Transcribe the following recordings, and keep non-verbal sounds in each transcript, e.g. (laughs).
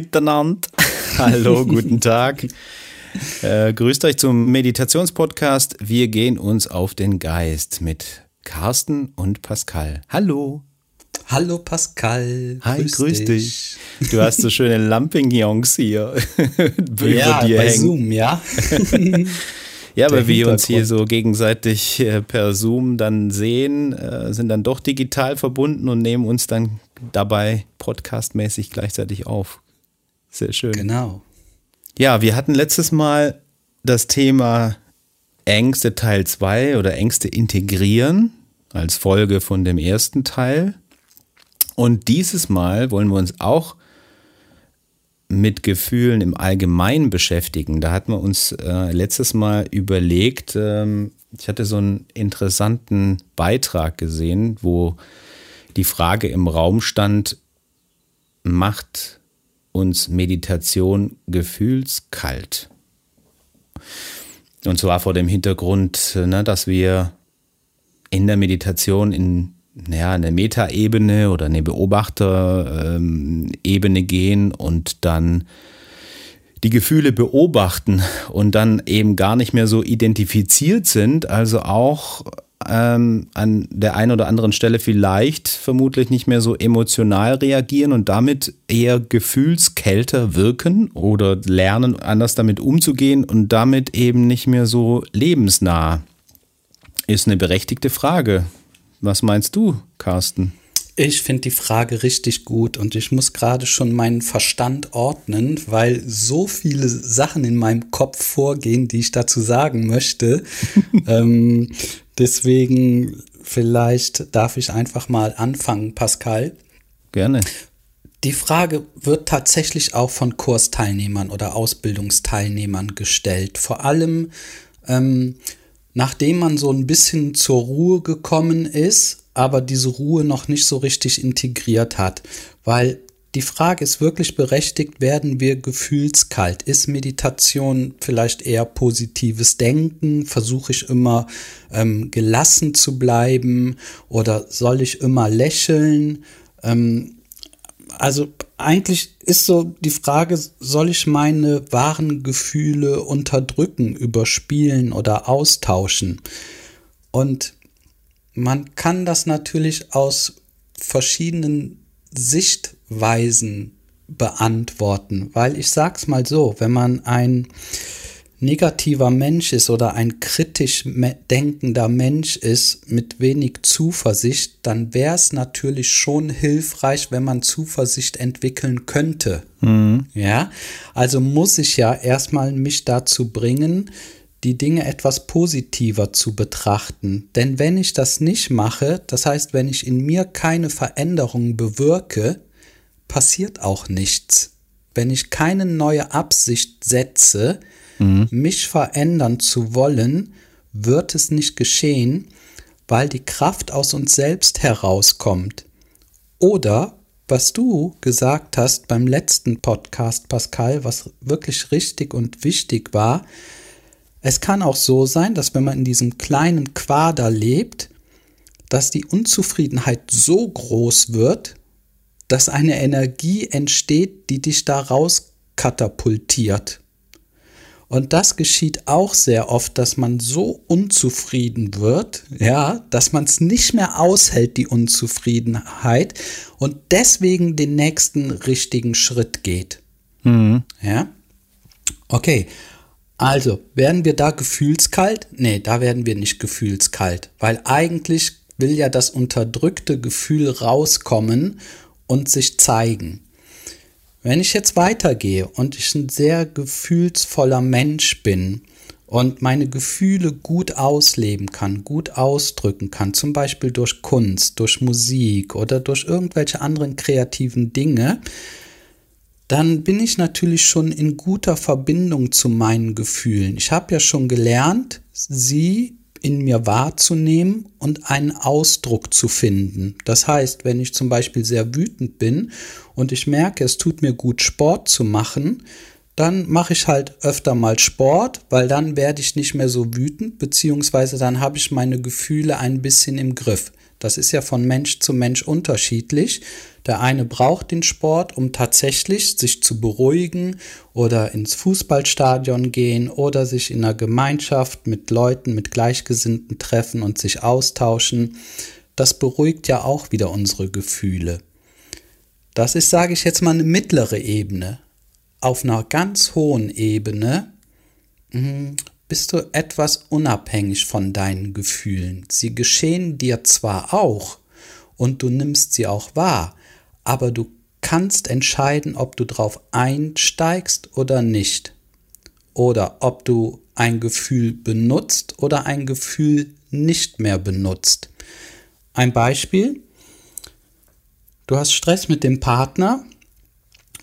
Miteinander. (laughs) Hallo, guten Tag. Äh, grüßt euch zum Meditationspodcast. Wir gehen uns auf den Geist mit Carsten und Pascal. Hallo. Hallo Pascal. Hi, grüß, grüß dich. dich. Du hast so schöne (laughs) Lampignons hier (laughs) ja, bei hängen. Zoom, ja. ja, weil wir uns hier so gegenseitig äh, per Zoom dann sehen, äh, sind dann doch digital verbunden und nehmen uns dann dabei podcastmäßig gleichzeitig auf. Sehr schön. Genau. Ja, wir hatten letztes Mal das Thema Ängste Teil 2 oder Ängste integrieren als Folge von dem ersten Teil. Und dieses Mal wollen wir uns auch mit Gefühlen im Allgemeinen beschäftigen. Da hatten wir uns äh, letztes Mal überlegt, ähm, ich hatte so einen interessanten Beitrag gesehen, wo die Frage im Raum stand, macht uns Meditation gefühlskalt? Und zwar vor dem Hintergrund, ne, dass wir in der Meditation in ja, eine Metaebene oder eine Beobachterebene gehen und dann die Gefühle beobachten und dann eben gar nicht mehr so identifiziert sind, also auch ähm, an der einen oder anderen Stelle vielleicht vermutlich nicht mehr so emotional reagieren und damit eher gefühlskälter wirken oder lernen, anders damit umzugehen und damit eben nicht mehr so lebensnah. Ist eine berechtigte Frage. Was meinst du, Carsten? Ich finde die Frage richtig gut und ich muss gerade schon meinen Verstand ordnen, weil so viele Sachen in meinem Kopf vorgehen, die ich dazu sagen möchte. (laughs) ähm, deswegen vielleicht darf ich einfach mal anfangen, Pascal. Gerne. Die Frage wird tatsächlich auch von Kursteilnehmern oder Ausbildungsteilnehmern gestellt. Vor allem ähm, nachdem man so ein bisschen zur Ruhe gekommen ist, aber diese Ruhe noch nicht so richtig integriert hat. Weil die Frage ist wirklich berechtigt, werden wir gefühlskalt? Ist Meditation vielleicht eher positives Denken? Versuche ich immer ähm, gelassen zu bleiben oder soll ich immer lächeln? Ähm, also eigentlich ist so die Frage, soll ich meine wahren Gefühle unterdrücken, überspielen oder austauschen? Und man kann das natürlich aus verschiedenen Sichtweisen beantworten, weil ich sag's mal so, wenn man ein negativer Mensch ist oder ein kritisch denkender Mensch ist mit wenig Zuversicht, dann wäre es natürlich schon hilfreich, wenn man Zuversicht entwickeln könnte. Mhm. Ja, also muss ich ja erstmal mich dazu bringen, die Dinge etwas positiver zu betrachten. Denn wenn ich das nicht mache, das heißt, wenn ich in mir keine Veränderung bewirke, passiert auch nichts. Wenn ich keine neue Absicht setze, mhm. mich verändern zu wollen, wird es nicht geschehen, weil die Kraft aus uns selbst herauskommt. Oder, was du gesagt hast beim letzten Podcast, Pascal, was wirklich richtig und wichtig war, es kann auch so sein, dass wenn man in diesem kleinen Quader lebt, dass die Unzufriedenheit so groß wird, dass eine Energie entsteht, die dich da raus katapultiert. Und das geschieht auch sehr oft, dass man so unzufrieden wird, ja, dass man es nicht mehr aushält, die Unzufriedenheit, und deswegen den nächsten richtigen Schritt geht. Mhm. Ja. Okay. Also, werden wir da gefühlskalt? Nee, da werden wir nicht gefühlskalt, weil eigentlich will ja das unterdrückte Gefühl rauskommen und sich zeigen. Wenn ich jetzt weitergehe und ich ein sehr gefühlsvoller Mensch bin und meine Gefühle gut ausleben kann, gut ausdrücken kann, zum Beispiel durch Kunst, durch Musik oder durch irgendwelche anderen kreativen Dinge, dann bin ich natürlich schon in guter Verbindung zu meinen Gefühlen. Ich habe ja schon gelernt, sie in mir wahrzunehmen und einen Ausdruck zu finden. Das heißt, wenn ich zum Beispiel sehr wütend bin und ich merke, es tut mir gut, Sport zu machen, dann mache ich halt öfter mal Sport, weil dann werde ich nicht mehr so wütend, beziehungsweise dann habe ich meine Gefühle ein bisschen im Griff. Das ist ja von Mensch zu Mensch unterschiedlich. Der eine braucht den Sport, um tatsächlich sich zu beruhigen oder ins Fußballstadion gehen oder sich in einer Gemeinschaft mit Leuten, mit Gleichgesinnten treffen und sich austauschen. Das beruhigt ja auch wieder unsere Gefühle. Das ist, sage ich jetzt mal, eine mittlere Ebene. Auf einer ganz hohen Ebene hm, bist du etwas unabhängig von deinen Gefühlen. Sie geschehen dir zwar auch und du nimmst sie auch wahr, aber du kannst entscheiden, ob du drauf einsteigst oder nicht. Oder ob du ein Gefühl benutzt oder ein Gefühl nicht mehr benutzt. Ein Beispiel. Du hast Stress mit dem Partner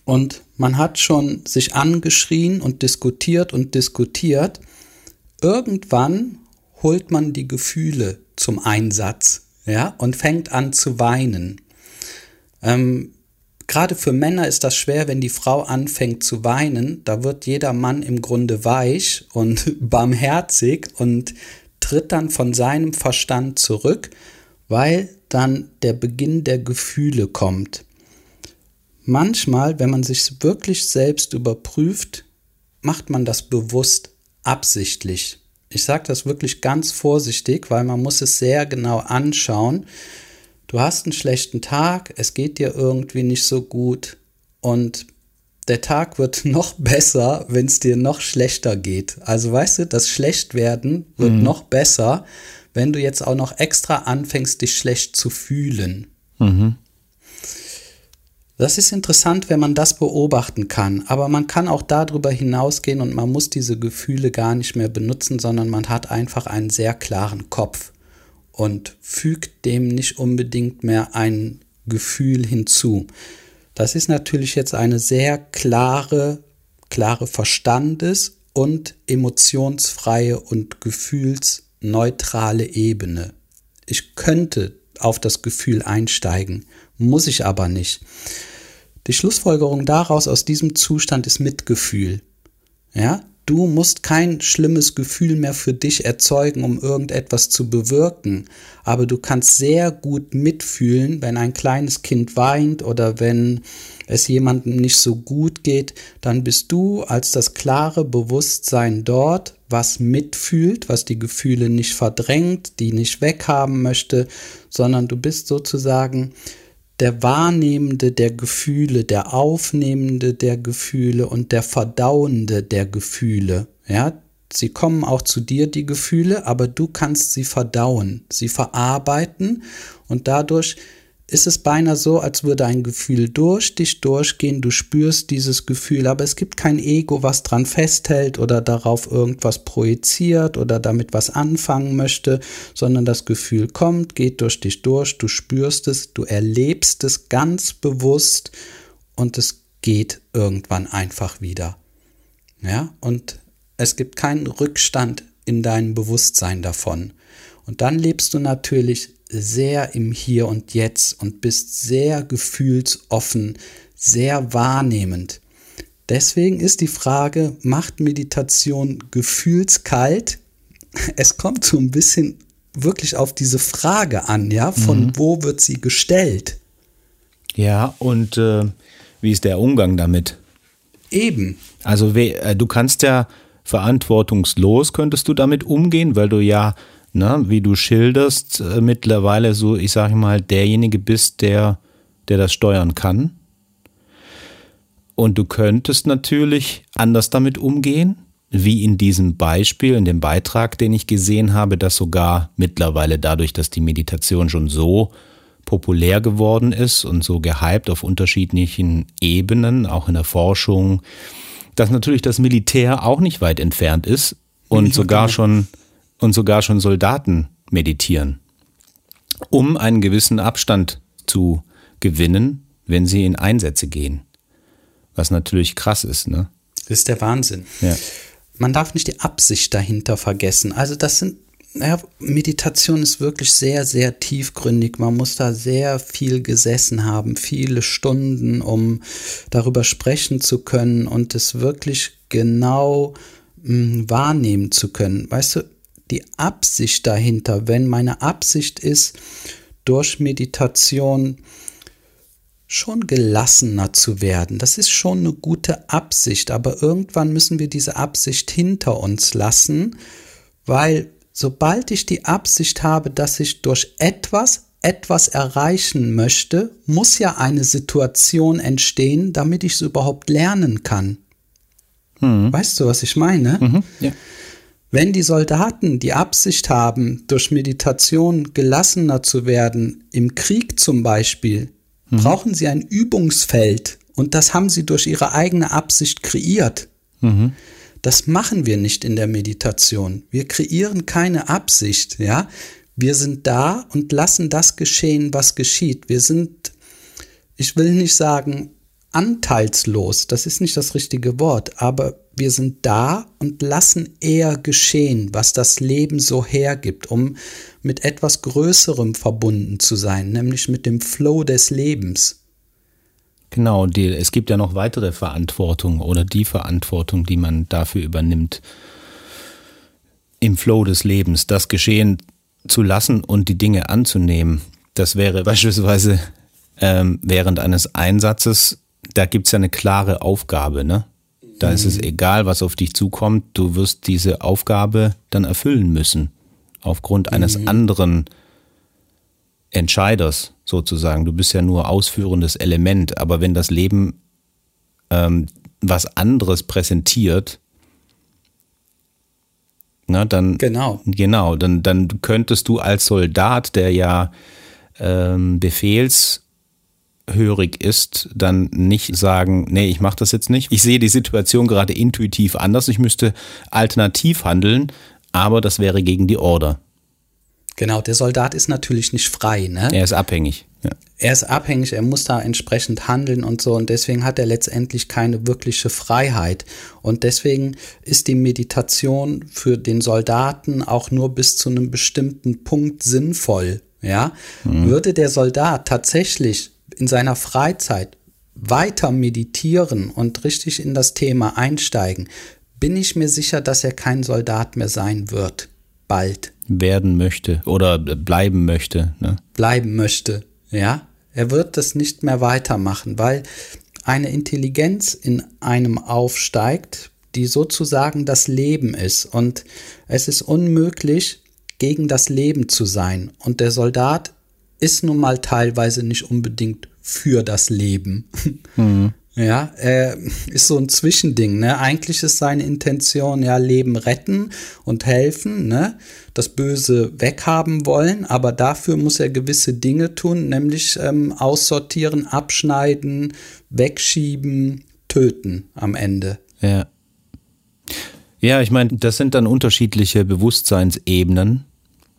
und man hat schon sich angeschrien und diskutiert und diskutiert irgendwann holt man die Gefühle zum Einsatz, ja, und fängt an zu weinen. Ähm, Gerade für Männer ist das schwer, wenn die Frau anfängt zu weinen. Da wird jeder Mann im Grunde weich und (laughs) barmherzig und tritt dann von seinem Verstand zurück, weil dann der Beginn der Gefühle kommt. Manchmal, wenn man sich wirklich selbst überprüft, macht man das bewusst absichtlich. Ich sage das wirklich ganz vorsichtig, weil man muss es sehr genau anschauen. Du hast einen schlechten Tag, es geht dir irgendwie nicht so gut und der Tag wird (laughs) noch besser, wenn es dir noch schlechter geht. Also weißt du, das Schlechtwerden wird mhm. noch besser, wenn du jetzt auch noch extra anfängst, dich schlecht zu fühlen. Mhm. Das ist interessant, wenn man das beobachten kann, aber man kann auch darüber hinausgehen und man muss diese Gefühle gar nicht mehr benutzen, sondern man hat einfach einen sehr klaren Kopf und fügt dem nicht unbedingt mehr ein Gefühl hinzu. Das ist natürlich jetzt eine sehr klare, klare Verstandes- und emotionsfreie und gefühlsneutrale Ebene. Ich könnte auf das Gefühl einsteigen, muss ich aber nicht. Die Schlussfolgerung daraus aus diesem Zustand ist Mitgefühl. Ja, du musst kein schlimmes Gefühl mehr für dich erzeugen, um irgendetwas zu bewirken, aber du kannst sehr gut mitfühlen, wenn ein kleines Kind weint oder wenn es jemandem nicht so gut geht, dann bist du als das klare Bewusstsein dort, was mitfühlt, was die Gefühle nicht verdrängt, die nicht weghaben möchte, sondern du bist sozusagen der Wahrnehmende der Gefühle, der Aufnehmende der Gefühle und der Verdauende der Gefühle. Ja, sie kommen auch zu dir, die Gefühle, aber du kannst sie verdauen, sie verarbeiten und dadurch ist es beinahe so, als würde ein Gefühl durch dich durchgehen, du spürst dieses Gefühl, aber es gibt kein Ego, was dran festhält oder darauf irgendwas projiziert oder damit was anfangen möchte, sondern das Gefühl kommt, geht durch dich durch, du spürst es, du erlebst es ganz bewusst und es geht irgendwann einfach wieder. Ja, und es gibt keinen Rückstand in deinem Bewusstsein davon. Und dann lebst du natürlich sehr im Hier und Jetzt und bist sehr gefühlsoffen, sehr wahrnehmend. Deswegen ist die Frage, macht Meditation gefühlskalt? (laughs) Es kommt so ein bisschen wirklich auf diese Frage an, ja, von mhm. wo wird sie gestellt? Ja, und äh, wie ist der Umgang damit? Eben. Also äh, du kannst ja verantwortungslos, könntest du damit umgehen, weil du ja ne, wie du schilderst, äh, mittlerweile so, ich sage mal, derjenige bist, der, der das steuern kann. Und du könntest natürlich anders damit umgehen, wie in diesem Beispiel, in dem Beitrag, den ich gesehen habe, dass sogar mittlerweile dadurch, dass die Meditation schon so populär geworden ist und so gehypt auf unterschiedlichen Ebenen, auch in der Forschung, dass natürlich das Militär auch nicht weit entfernt ist und sogar schon und sogar schon Soldaten meditieren, um einen gewissen Abstand zu gewinnen, wenn sie in Einsätze gehen. Was natürlich krass ist, ne? Das ist der Wahnsinn. Ja. Man darf nicht die Absicht dahinter vergessen. Also das sind ja, Meditation ist wirklich sehr, sehr tiefgründig. Man muss da sehr viel gesessen haben, viele Stunden, um darüber sprechen zu können und es wirklich genau mh, hm, wahrnehmen zu können. Weißt du, die Absicht dahinter, wenn meine Absicht ist, durch Meditation schon gelassener zu werden. Das ist schon eine gute Absicht, aber irgendwann müssen wir diese Absicht hinter uns lassen, weil sobald ich die Absicht habe, dass ich durch etwas etwas erreichen möchte, muss ja eine Situation entstehen, damit ich es überhaupt lernen kann. Mhm. Weißt du, was ich meine? Mhm, ja. Wenn die Soldaten die Absicht haben, durch Meditation gelassener zu werden, im Krieg zum Beispiel, mhm. brauchen sie ein Übungsfeld und das haben sie durch ihre eigene Absicht kreiert. Mhm. Das machen wir nicht in der Meditation. Wir kreieren keine Absicht, ja. Wir sind da und lassen das geschehen, was geschieht. Wir sind, ich will nicht sagen anteilslos, das ist nicht das richtige Wort, aber wir sind da und lassen eher geschehen, was das Leben so hergibt, um mit etwas Größerem verbunden zu sein, nämlich mit dem Flow des Lebens. Genau, die, es gibt ja noch weitere Verantwortung oder die Verantwortung, die man dafür übernimmt, im Flow des Lebens das geschehen zu lassen und die Dinge anzunehmen. Das wäre (laughs) beispielsweise ähm, während eines Einsatzes, da gibt es ja eine klare Aufgabe, ne? Da ist es mhm. egal, was auf dich zukommt, du wirst diese Aufgabe dann erfüllen müssen. Aufgrund eines mhm. anderen Entscheiders sozusagen. Du bist ja nur ausführendes Element, aber wenn das Leben ähm, was anderes präsentiert, na, dann genau, genau dann, dann könntest du als Soldat, der ja ähm, Befehls hörig ist, dann nicht sagen, nee, ich mache das jetzt nicht. Ich sehe die Situation gerade intuitiv anders. Ich müsste alternativ handeln, aber das wäre gegen die Order. Genau, der Soldat ist natürlich nicht frei. Ne? Er ist abhängig. Ja. Er ist abhängig, er muss da entsprechend handeln und so und deswegen hat er letztendlich keine wirkliche Freiheit. Und deswegen ist die Meditation für den Soldaten auch nur bis zu einem bestimmten Punkt sinnvoll. Ja, mhm. würde der Soldat tatsächlich in seiner Freizeit weiter meditieren und richtig in das Thema einsteigen, bin ich mir sicher, dass er kein Soldat mehr sein wird. Bald. Werden möchte oder bleiben möchte. Ne? Bleiben möchte, ja. Er wird das nicht mehr weitermachen, weil eine Intelligenz in einem aufsteigt, die sozusagen das Leben ist. Und es ist unmöglich, gegen das Leben zu sein. Und der Soldat ist nun mal teilweise nicht unbedingt für das Leben. (laughs) Mhm. Ja, er ist so ein Zwischending, ne? Eigentlich ist seine Intention ja Leben retten und helfen, ne? Das Böse weghaben wollen, aber dafür muss er gewisse Dinge tun, nämlich ähm, aussortieren, abschneiden, wegschieben, töten am Ende. Ja. Ja, ich meine, das sind dann unterschiedliche Bewusstseinsebenen,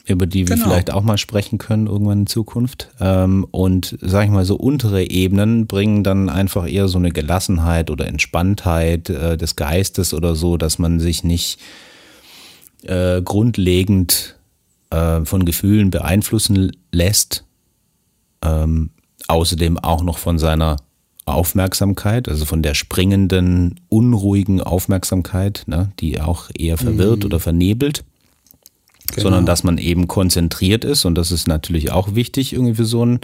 über die wir genau. vielleicht auch mal sprechen können irgendwann in Zukunft. Ähm, und sag ich mal, so untere Ebenen bringen dann einfach eher so eine Gelassenheit oder Entspanntheit äh, des Geistes oder so, dass man sich nicht äh, grundlegend äh, von Gefühlen beeinflussen lässt. Ähm, außerdem auch noch von seiner Aufmerksamkeit, also von der springenden, unruhigen Aufmerksamkeit, ne, die auch eher verwirrt mhm. oder vernebelt genau. sondern dass man eben konzentriert ist und das ist natürlich auch wichtig irgendwie für so ein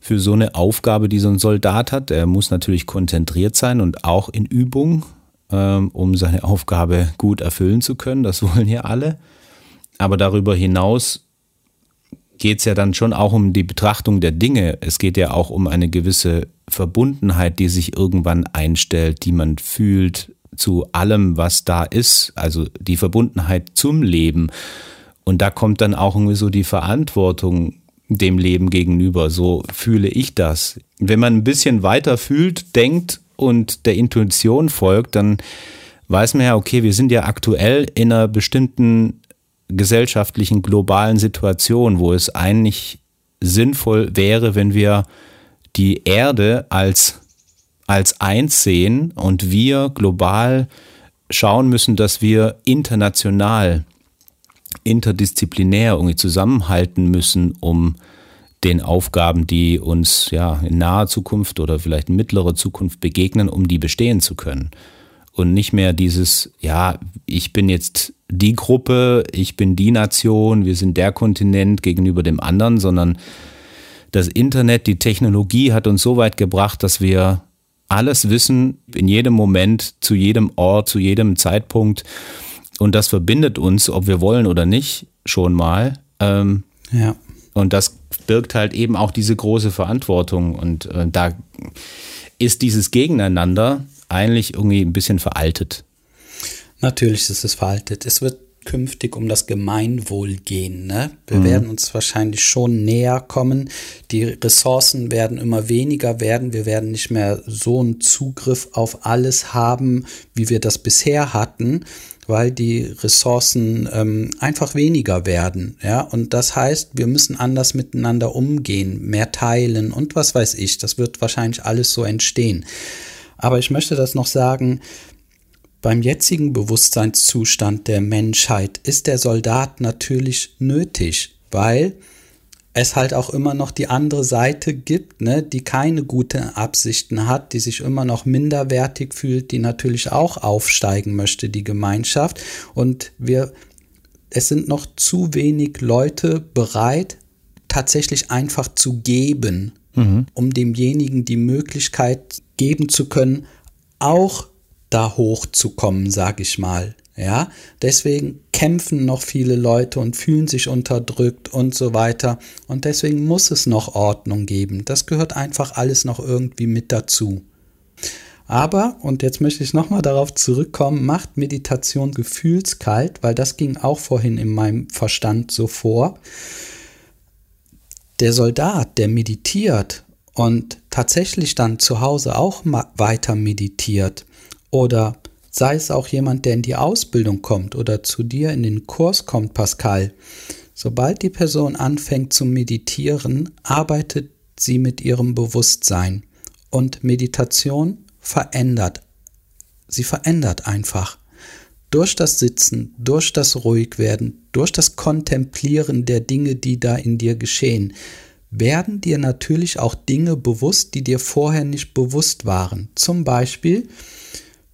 für so eine Aufgabe, die so ein Soldat hat. Er muss natürlich konzentriert sein und auch in Übung, ähm, um seine Aufgabe gut erfüllen zu können. Das (laughs) wollen ja alle. Aber darüber hinaus geht es ja dann schon auch um die Betrachtung der Dinge. Es geht ja auch um eine gewisse Verbundenheit, die sich irgendwann einstellt, die man fühlt, zu allem, was da ist, also die Verbundenheit zum Leben. Und da kommt dann auch irgendwie so die Verantwortung dem Leben gegenüber. So fühle ich das. Wenn man ein bisschen weiter fühlt, denkt und der Intuition folgt, dann weiß man ja, okay, wir sind ja aktuell in einer bestimmten gesellschaftlichen, globalen Situation, wo es eigentlich sinnvoll wäre, wenn wir die Erde als als eins sehen und wir global schauen müssen, dass wir international interdisziplinär irgendwie zusammenhalten müssen, um den Aufgaben, die uns ja in naher Zukunft oder vielleicht in mittlerer Zukunft begegnen, um die bestehen zu können. Und nicht mehr dieses, ja, ich bin jetzt die Gruppe, ich bin die Nation, wir sind der Kontinent gegenüber dem anderen, sondern das Internet, die Technologie hat uns so weit gebracht, dass wir alles wissen, in jedem Moment, zu jedem Ort, zu jedem Zeitpunkt. Und das verbindet uns, ob wir wollen oder nicht, schon mal. Ähm, ja. Und das birgt halt eben auch diese große Verantwortung. Und äh, da ist dieses Gegeneinander eigentlich irgendwie ein bisschen veraltet. Natürlich ist es veraltet. Es wird künftig um das Gemeinwohl gehen. Ne? Wir mhm. werden uns wahrscheinlich schon näher kommen. Die Ressourcen werden immer weniger werden. Wir werden nicht mehr so einen Zugriff auf alles haben, wie wir das bisher hatten, weil die Ressourcen ähm, einfach weniger werden. Ja, und das heißt, wir müssen anders miteinander umgehen, mehr teilen und was weiß ich. Das wird wahrscheinlich alles so entstehen. Aber ich möchte das noch sagen, beim jetzigen Bewusstseinszustand der Menschheit ist der Soldat natürlich nötig, weil es halt auch immer noch die andere Seite gibt, ne, die keine guten Absichten hat, die sich immer noch minderwertig fühlt, die natürlich auch aufsteigen möchte, die Gemeinschaft. Und wir, es sind noch zu wenig Leute bereit, tatsächlich einfach zu geben, mhm. um demjenigen die Möglichkeit geben zu können, auch da hochzukommen, sag ich mal. Ja, deswegen kämpfen noch viele Leute und fühlen sich unterdrückt und so weiter. Und deswegen muss es noch Ordnung geben. Das gehört einfach alles noch irgendwie mit dazu. Aber, und jetzt möchte ich nochmal darauf zurückkommen, macht Meditation gefühlskalt, weil das ging auch vorhin in meinem Verstand so vor. Der Soldat, der meditiert und tatsächlich dann zu Hause auch weiter meditiert, oder sei es auch jemand, der in die Ausbildung kommt oder zu dir in den Kurs kommt, Pascal. Sobald die Person anfängt zu meditieren, arbeitet sie mit ihrem Bewusstsein. Und Meditation verändert. Sie verändert einfach. Durch das Sitzen, durch das Ruhigwerden, durch das Kontemplieren der Dinge, die da in dir geschehen, werden dir natürlich auch Dinge bewusst, die dir vorher nicht bewusst waren. Zum Beispiel,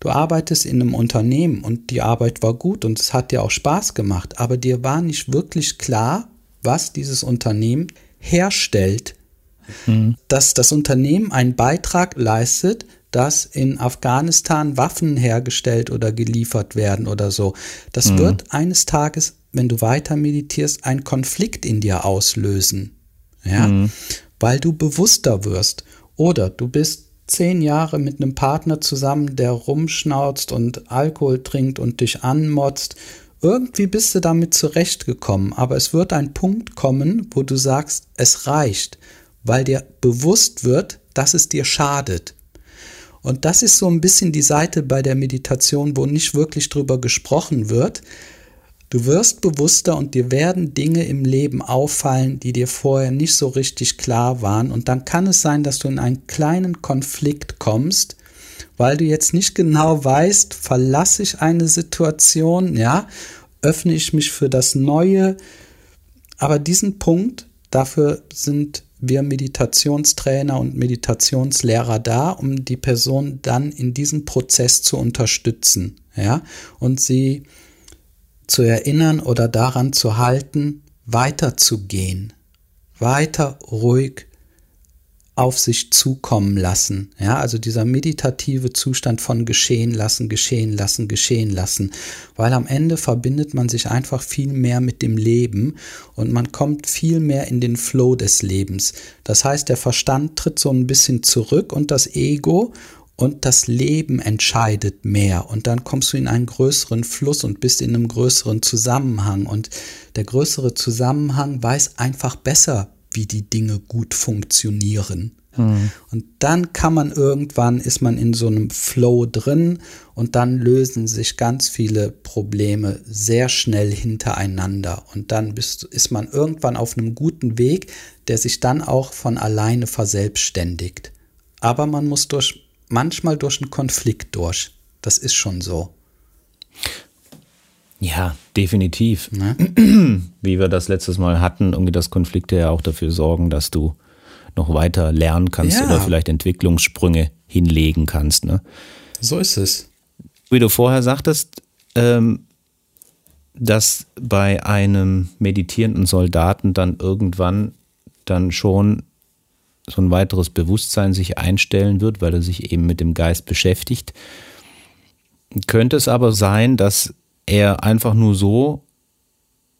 Du arbeitest in einem Unternehmen und die Arbeit war gut und es hat dir auch Spaß gemacht, aber dir war nicht wirklich klar, was dieses Unternehmen herstellt. Mhm. Dass das Unternehmen einen Beitrag leistet, dass in Afghanistan Waffen hergestellt oder geliefert werden oder so. Das mhm. wird eines Tages, wenn du weiter meditierst, einen Konflikt in dir auslösen. Ja, mhm. weil du bewusster wirst. Oder du bist zehn Jahre mit einem Partner zusammen, der rumschnauzt und Alkohol trinkt und dich anmotzt. Irgendwie bist du damit zurechtgekommen, aber es wird ein Punkt kommen, wo du sagst, es reicht, weil dir bewusst wird, dass es dir schadet. Und das ist so ein bisschen die Seite bei der Meditation, wo nicht wirklich drüber gesprochen wird, Du wirst bewusster und dir werden Dinge im Leben auffallen, die dir vorher nicht so richtig klar waren. Und dann kann es sein, dass du in einen kleinen Konflikt kommst, weil du jetzt nicht genau weißt, verlasse ich eine Situation, ja, öffne ich mich für das Neue. Aber diesen Punkt, dafür sind wir Meditationstrainer und Meditationslehrer da, um die Person dann in diesem Prozess zu unterstützen, ja, und sie zu erinnern oder daran zu halten, weiterzugehen, weiter ruhig auf sich zukommen lassen. Ja, also dieser meditative Zustand von geschehen lassen, geschehen lassen, geschehen lassen. Weil am Ende verbindet man sich einfach viel mehr mit dem Leben und man kommt viel mehr in den Flow des Lebens. Das heißt, der Verstand tritt so ein bisschen zurück und das Ego und das Leben entscheidet mehr und dann kommst du in einen größeren Fluss und bist in einem größeren Zusammenhang und der größere Zusammenhang weiß einfach besser, wie die Dinge gut funktionieren. Mhm. Und dann kann man irgendwann, ist man in so einem Flow drin und dann lösen sich ganz viele Probleme sehr schnell hintereinander. Und dann bist, ist man irgendwann auf einem guten Weg, der sich dann auch von alleine verselbstständigt. Aber man muss durch manchmal durch einen Konflikt durch. Das ist schon so. Ja, definitiv. Ne? (clears throat) Wie wir das letztes Mal hatten, irgendwie das Konflikte ja auch dafür sorgen, dass du noch weiter lernen kannst ja. oder vielleicht Entwicklungssprünge hinlegen kannst. Ne? So ist es. Wie du vorher sagtest, ähm, dass bei einem meditierenden Soldaten dann irgendwann dann schon so ein weiteres Bewusstsein sich einstellen wird, weil er sich eben mit dem Geist beschäftigt. Könnte es aber sein, dass er einfach nur so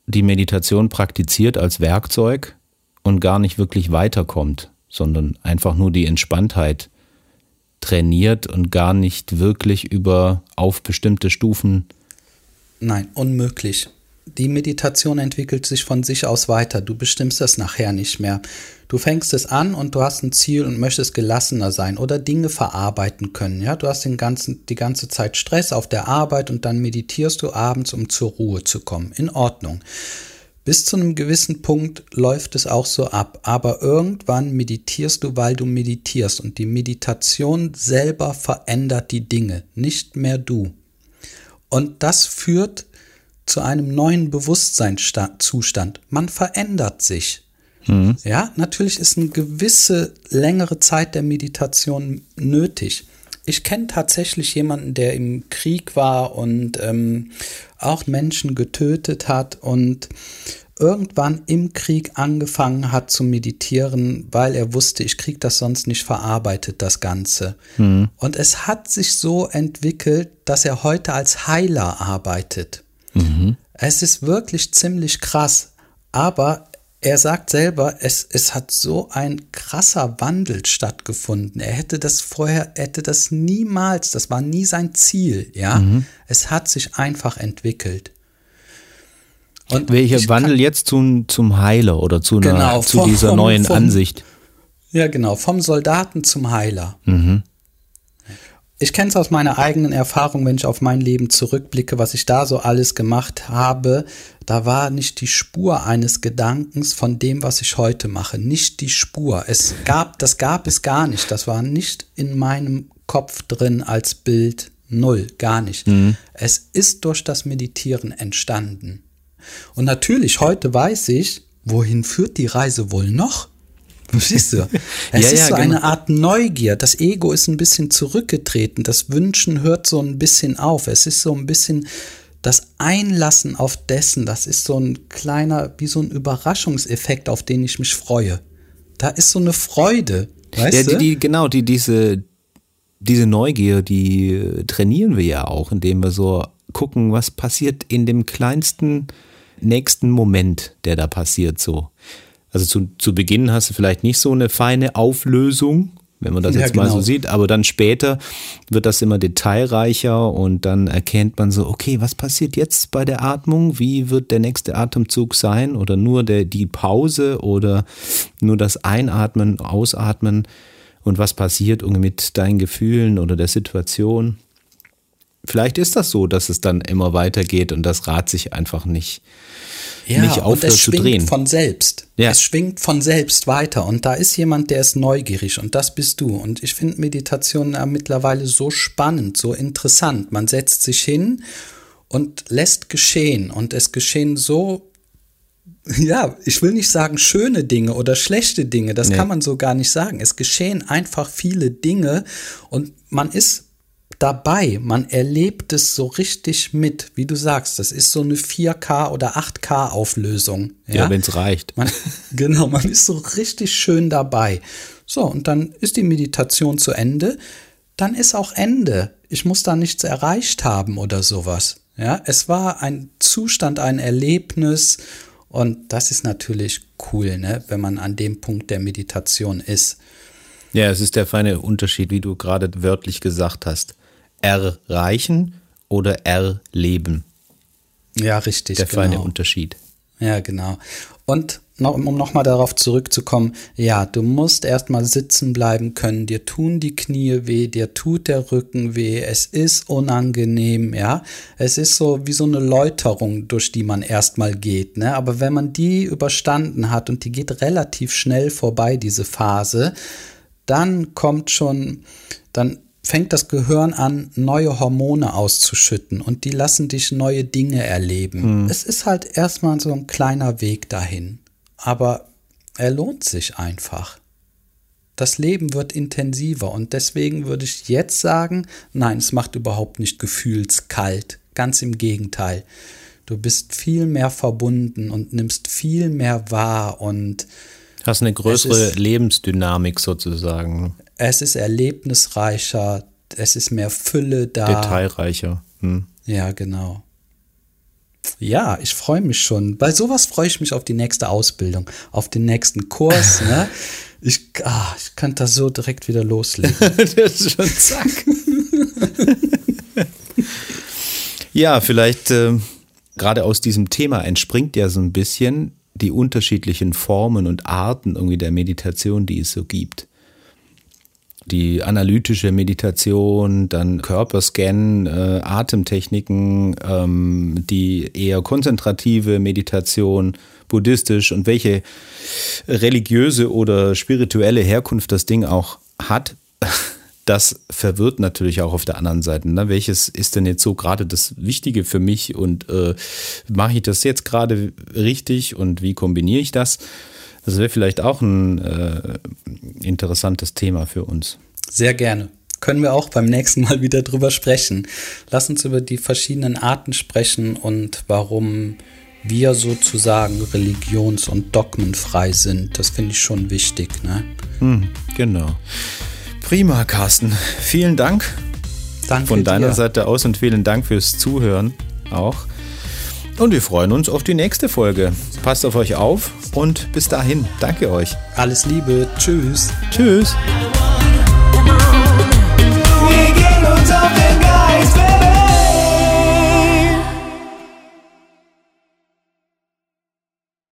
die Meditation praktiziert als Werkzeug und gar nicht wirklich weiterkommt, sondern einfach nur die Entspanntheit trainiert und gar nicht wirklich über auf bestimmte Stufen. Nein, unmöglich. Die Meditation entwickelt sich von sich aus weiter. Du bestimmst das nachher nicht mehr. Du fängst es an und du hast ein Ziel und möchtest gelassener sein oder Dinge verarbeiten können. Ja, du hast den ganzen, die ganze Zeit Stress auf der Arbeit und dann meditierst du abends, um zur Ruhe zu kommen. In Ordnung. Bis zu einem gewissen Punkt läuft es auch so ab, aber irgendwann meditierst du, weil du meditierst und die Meditation selber verändert die Dinge, nicht mehr du. Und das führt zu einem neuen Bewusstseinszustand. Man verändert sich. Mhm. Ja, natürlich ist eine gewisse längere Zeit der Meditation nötig. Ich kenne tatsächlich jemanden, der im Krieg war und ähm, auch Menschen getötet hat und irgendwann im Krieg angefangen hat zu meditieren, weil er wusste, ich kriege das sonst nicht verarbeitet, das Ganze. Mhm. Und es hat sich so entwickelt, dass er heute als Heiler arbeitet. Mhm. Es ist wirklich ziemlich krass, aber er sagt selber, es, es hat so ein krasser Wandel stattgefunden. Er hätte das vorher, hätte das niemals, das war nie sein Ziel, ja. Mhm. Es hat sich einfach entwickelt. Und Welcher Wandel jetzt zum, zum Heiler oder zu, einer, genau, zu vom, dieser neuen vom, Ansicht? Ja, genau, vom Soldaten zum Heiler. Mhm. Ich kenne es aus meiner eigenen Erfahrung, wenn ich auf mein Leben zurückblicke, was ich da so alles gemacht habe. Da war nicht die Spur eines Gedankens von dem, was ich heute mache. Nicht die Spur. Es gab, das gab es gar nicht. Das war nicht in meinem Kopf drin als Bild. Null, gar nicht. Mhm. Es ist durch das Meditieren entstanden. Und natürlich, heute weiß ich, wohin führt die Reise wohl noch? Verstehst du? (laughs) Es ja, ist ja, so genau. eine Art Neugier. Das Ego ist ein bisschen zurückgetreten. Das Wünschen hört so ein bisschen auf. Es ist so ein bisschen das Einlassen auf dessen. Das ist so ein kleiner, wie so ein Überraschungseffekt, auf den ich mich freue. Da ist so eine Freude. Weißt ja, die, die, genau, die, diese, diese Neugier, die trainieren wir ja auch, indem wir so gucken, was passiert in dem kleinsten nächsten Moment, der da passiert, so. Also zu, zu Beginn hast du vielleicht nicht so eine feine Auflösung, wenn man das ja, jetzt genau. mal so genau. sieht, aber dann später wird das immer detailreicher und dann erkennt man so, okay, was passiert jetzt bei der Atmung? Wie wird der nächste Atemzug sein? Oder nur der, die Pause oder nur das Einatmen, Ausatmen? Und was passiert mit deinen Gefühlen oder der Situation? Vielleicht ist das so, dass es dann immer weitergeht und das Rad sich einfach nicht ja, nicht aufhört und es zu schwingt von selbst. Ja. Es schwingt von selbst weiter und da ist jemand, der ist neugierig und das bist du. Und ich finde Meditation ja mittlerweile so spannend, so interessant. Man setzt sich hin und lässt geschehen und es geschehen so (laughs) ja, ich will nicht sagen schöne Dinge oder schlechte Dinge, das nee. kann man so gar nicht sagen. Es geschehen einfach viele Dinge und man ist dabei. Man erlebt es so richtig mit, wie du sagst. Das ist so eine 4K oder 8K Auflösung. Ja, ja wenn es reicht. Man, (laughs) genau, man ist so richtig schön dabei. So, und dann ist die Meditation zu Ende. Dann ist auch Ende. Ich muss da nichts erreicht haben oder sowas. Ja, es war ein Zustand, ein Erlebnis. Und das ist natürlich cool, ne, wenn man an dem Punkt der Meditation ist. Ja, es ist der feine Unterschied, wie du gerade wörtlich gesagt hast erreichen oder erleben. Ja, richtig. Der feine genau. Unterschied. Ja, genau. Und noch, um nochmal darauf zurückzukommen, ja, du musst erstmal sitzen bleiben können, dir tun die Knie weh, dir tut der Rücken weh, es ist unangenehm, ja. Es ist so wie so eine Läuterung, durch die man erstmal geht, ne. Aber wenn man die überstanden hat und die geht relativ schnell vorbei, diese Phase, dann kommt schon, dann fängt das Gehirn an, neue Hormone auszuschütten und die lassen dich neue Dinge erleben. Mhm. Es ist halt erstmal so ein kleiner Weg dahin, aber er lohnt sich einfach. Das Leben wird intensiver und deswegen würde ich jetzt sagen, nein, es macht überhaupt nicht gefühlskalt. Ganz im Gegenteil. Du bist viel mehr verbunden und nimmst viel mehr wahr und hast eine größere Lebensdynamik sozusagen. Es ist erlebnisreicher, es ist mehr Fülle da. Detailreicher. Hm. Ja, genau. Ja, ich freue mich schon. Bei sowas freue ich mich auf die nächste Ausbildung, auf den nächsten Kurs. (laughs) ne? Ich, ah, ich könnte das so direkt wieder loslegen. (laughs) das ist schon zack. (laughs) ja, vielleicht äh, gerade aus diesem Thema entspringt ja so ein bisschen die unterschiedlichen Formen und Arten irgendwie der Meditation, die es so gibt. Die analytische Meditation, dann Körperscan, äh, Atemtechniken, ähm, die eher konzentrative Meditation, buddhistisch und welche religiöse oder spirituelle Herkunft das Ding auch hat (laughs) das verwirrt natürlich auch auf der anderen Seite. Ne? Welches ist denn jetzt so gerade das Wichtige für mich und äh, mache ich das jetzt gerade richtig und wie kombiniere ich das? Das wäre vielleicht auch ein äh, interessantes Thema für uns. Sehr gerne. Können wir auch beim nächsten Mal wieder drüber sprechen. Lass uns über die verschiedenen Arten sprechen und warum wir sozusagen religions- und dogmenfrei sind. Das finde ich schon wichtig. Ne? Hm, genau. Prima, Carsten. Vielen Dank. Danke von deiner dir. Seite aus und vielen Dank fürs Zuhören auch. Und wir freuen uns auf die nächste Folge. Passt auf euch auf und bis dahin. Danke euch. Alles Liebe. Tschüss. Tschüss.